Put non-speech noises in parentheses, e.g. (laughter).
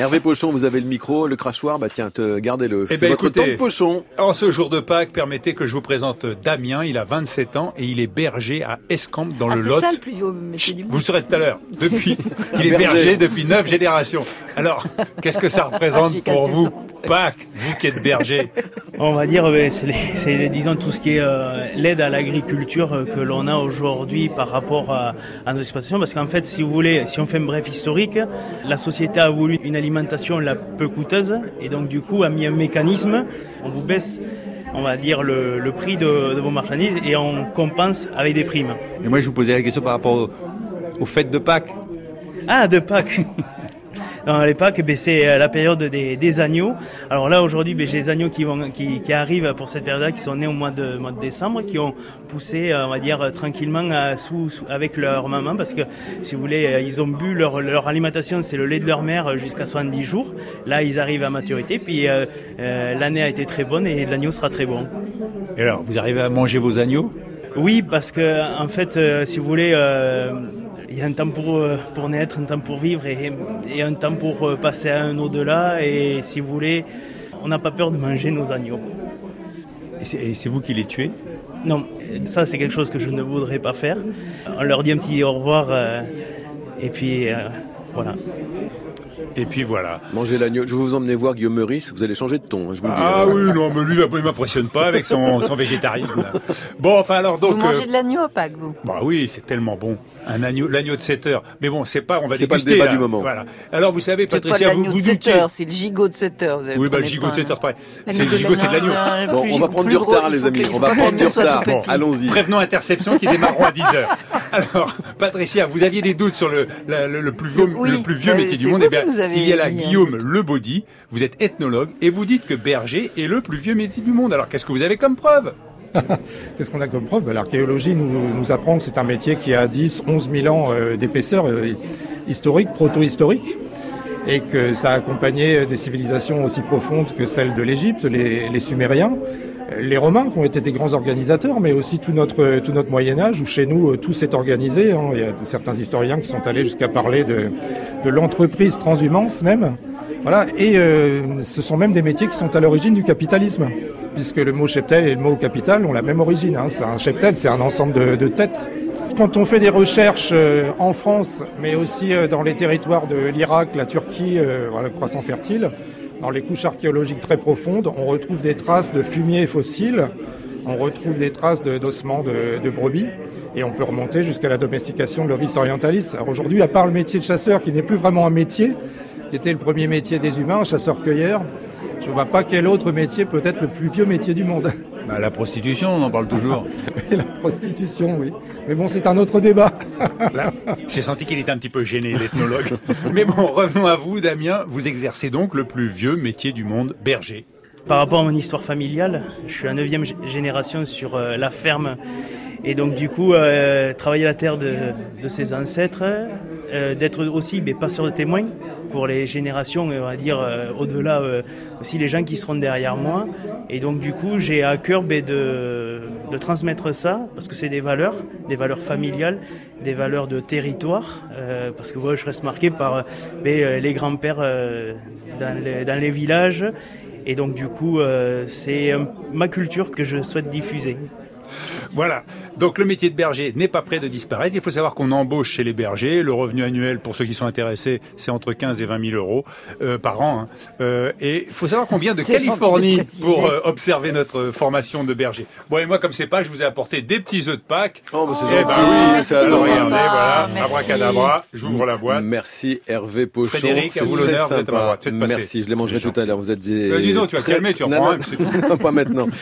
Hervé Pochon, vous avez le micro, le crachoir, bah tiens, te, gardez-le. Eh C'est ben, votre écoutez, temps Pochon. En ce jour de Pâques, permettez que je vous présente Damien. Il a 27 ans et il est berger à Escamps dans Ah, le c'est Lot. ça le plus vieux métier du Vous le saurez tout à l'heure. (laughs) Depuis, il est Berger. berger depuis neuf générations. Alors, qu'est-ce que ça représente pour vous, Pâques, vous qui êtes berger? On va dire, euh, c'est, les- c'est les- disons tout ce qui est euh, l'aide à l'agriculture euh, que l'on a aujourd'hui par rapport à, à nos exploitations. Parce qu'en fait, si vous voulez, si on fait un bref historique, la société a voulu une alimentation la peu coûteuse et donc du coup a mis un mécanisme. On vous baisse, on va dire le, le prix de, de vos marchandises et on compense avec des primes. Et moi, je vous posais la question par rapport au- aux fêtes de Pâques. Ah, de Pâques (laughs) Dans les Pâques, ben, c'est euh, la période des, des agneaux. Alors là, aujourd'hui, ben, j'ai des agneaux qui, vont, qui, qui arrivent pour cette période-là, qui sont nés au mois de, mois de décembre, qui ont poussé, euh, on va dire, euh, tranquillement sous, sous- avec leur maman, parce que, si vous voulez, ils ont bu leur, leur alimentation, c'est le lait de leur mère jusqu'à 70 jours. Là, ils arrivent à maturité, puis euh, euh, l'année a été très bonne et l'agneau sera très bon. Et alors, vous arrivez à manger vos agneaux? Oui, parce que en fait, euh, si vous voulez, euh, il y a un temps pour euh, pour naître, un temps pour vivre et, et un temps pour euh, passer à un au-delà. Et si vous voulez, on n'a pas peur de manger nos agneaux. Et c'est- Et c'est vous qui les tuez? Non, ça c'est quelque chose que je ne voudrais pas faire. On leur dit un petit au revoir euh, et puis euh, voilà. Et puis voilà. Mangez l'agneau. Je vais vous emmener voir Guillaume Meurice. Vous allez changer de ton. hein, je vous le dis. Ah oui, non, mais lui, il m'impressionne pas avec son, son végétarisme. là. Bon, enfin alors Vous donc... euh, mangez de l'agneau à Pâques, vous Bah oui, c'est tellement bon. Un agneau, l'agneau de 7 heures. Mais bon, c'est pas, on va C'est pas le déguster, débat là. du moment. Voilà. Alors vous savez, pas Patricia, vous vous de 7 doutiez. c'est le gigot de 7 heures. vous Oui, bah le gigot pas de 7 un- heures, c'est pareil. C'est le gigot, c'est de l'agneau. Bon, on va prendre du retard, les amis. que- On va que prendre du retard. Allons-y. Prévenons interception qui démarreront à 10 heures. Alors, Patricia, vous aviez des doutes sur le, la- le, le plus vieux, Oui, le plus vieux bah, métier du monde. Eh bien, il y a là un Guillaume Lebaudy. Vous êtes ethnologue et vous dites que berger est le plus vieux métier du monde. Alors, qu'est-ce que vous avez comme preuve? (laughs) Qu'est-ce qu'on a comme preuve? Ben, L'archéologie nous, nous apprend que c'est un métier qui a 10, 11 000 ans euh, d'épaisseur euh, historique, proto-historique, et que ça a accompagné des civilisations aussi profondes que celles de l'Égypte, les, les Sumériens, euh, les Romains qui ont été des grands organisateurs, mais aussi tout notre, tout notre Moyen Âge, où chez nous euh, tout s'est organisé. hein. Il y a certains historiens qui sont allés jusqu'à parler de, de l'entreprise transhumance même. Voilà, et euh, ce sont même des métiers qui sont à l'origine du capitalisme, puisque le mot cheptel et le mot capital ont la même origine. Hein. C'est un cheptel, c'est un ensemble de, de têtes. Quand on fait des recherches euh, en France, mais aussi euh, dans les territoires de l'Irak, la Turquie, euh, voilà, le croissant fertile, dans les couches archéologiques très profondes, on retrouve des traces de fumier fossiles, on retrouve des traces d'ossements de, de brebis, et on peut remonter jusqu'à la domestication de l'Ovis orientalis. Alors aujourd'hui, à part le métier de chasseur, qui n'est plus vraiment un métier, qui était le premier métier des humains, chasseur-cueilleur, je ne vois pas quel autre métier peut être le plus vieux métier du monde. (laughs) Bah, La prostitution, on en parle toujours. Et (laughs) la prostitution, oui. Mais bon, c'est un autre débat. (laughs) J'ai senti qu'il était un petit peu gêné, l'ethnologue. (laughs) Mais bon, revenons à vous, Damien. Vous exercez donc le plus vieux métier du monde, berger. Par rapport à mon histoire familiale, je suis la neuvième génération sur euh, la ferme. Et donc du coup, euh, travailler la terre de, de ses ancêtres, euh, d'être aussi ben, passeur de témoins pour les générations, on va dire, euh, au-delà, euh, aussi les gens qui seront derrière moi. Et donc du coup, j'ai à cœur ben, de, de transmettre ça, parce que c'est des valeurs, des valeurs familiales, des valeurs de territoire, euh, parce que moi, je reste marqué par ben, les grands-pères dans, les, villages. Et donc du coup, c'est ma culture que je souhaite diffuser. Voilà. Donc le métier de berger n'est pas prêt de disparaître. Il faut savoir qu'on embauche chez les bergers. Le revenu annuel, pour ceux qui sont intéressés, c'est entre 15 et 20 000 euros euh, par an. hein. Euh, et il faut savoir qu'on vient de (laughs) Californie pour euh, observer notre formation de berger. Bon, et moi, comme c'est pas, je vous ai apporté des petits œufs de Pâques. Oh, bah, c'est Eh ben oui, c'est alors, regardez, voilà, Merci. abracadabra, j'ouvre la boîte. Merci Hervé Pochon. Frédéric, à c'est vous l'honneur, vous êtes à ma droite. Merci, je les mangerai tout à l'heure. Vous êtes des Euh, dis donc, tu vas calmer, tu en Non, prends non, un, c'est (laughs) non, pas maintenant.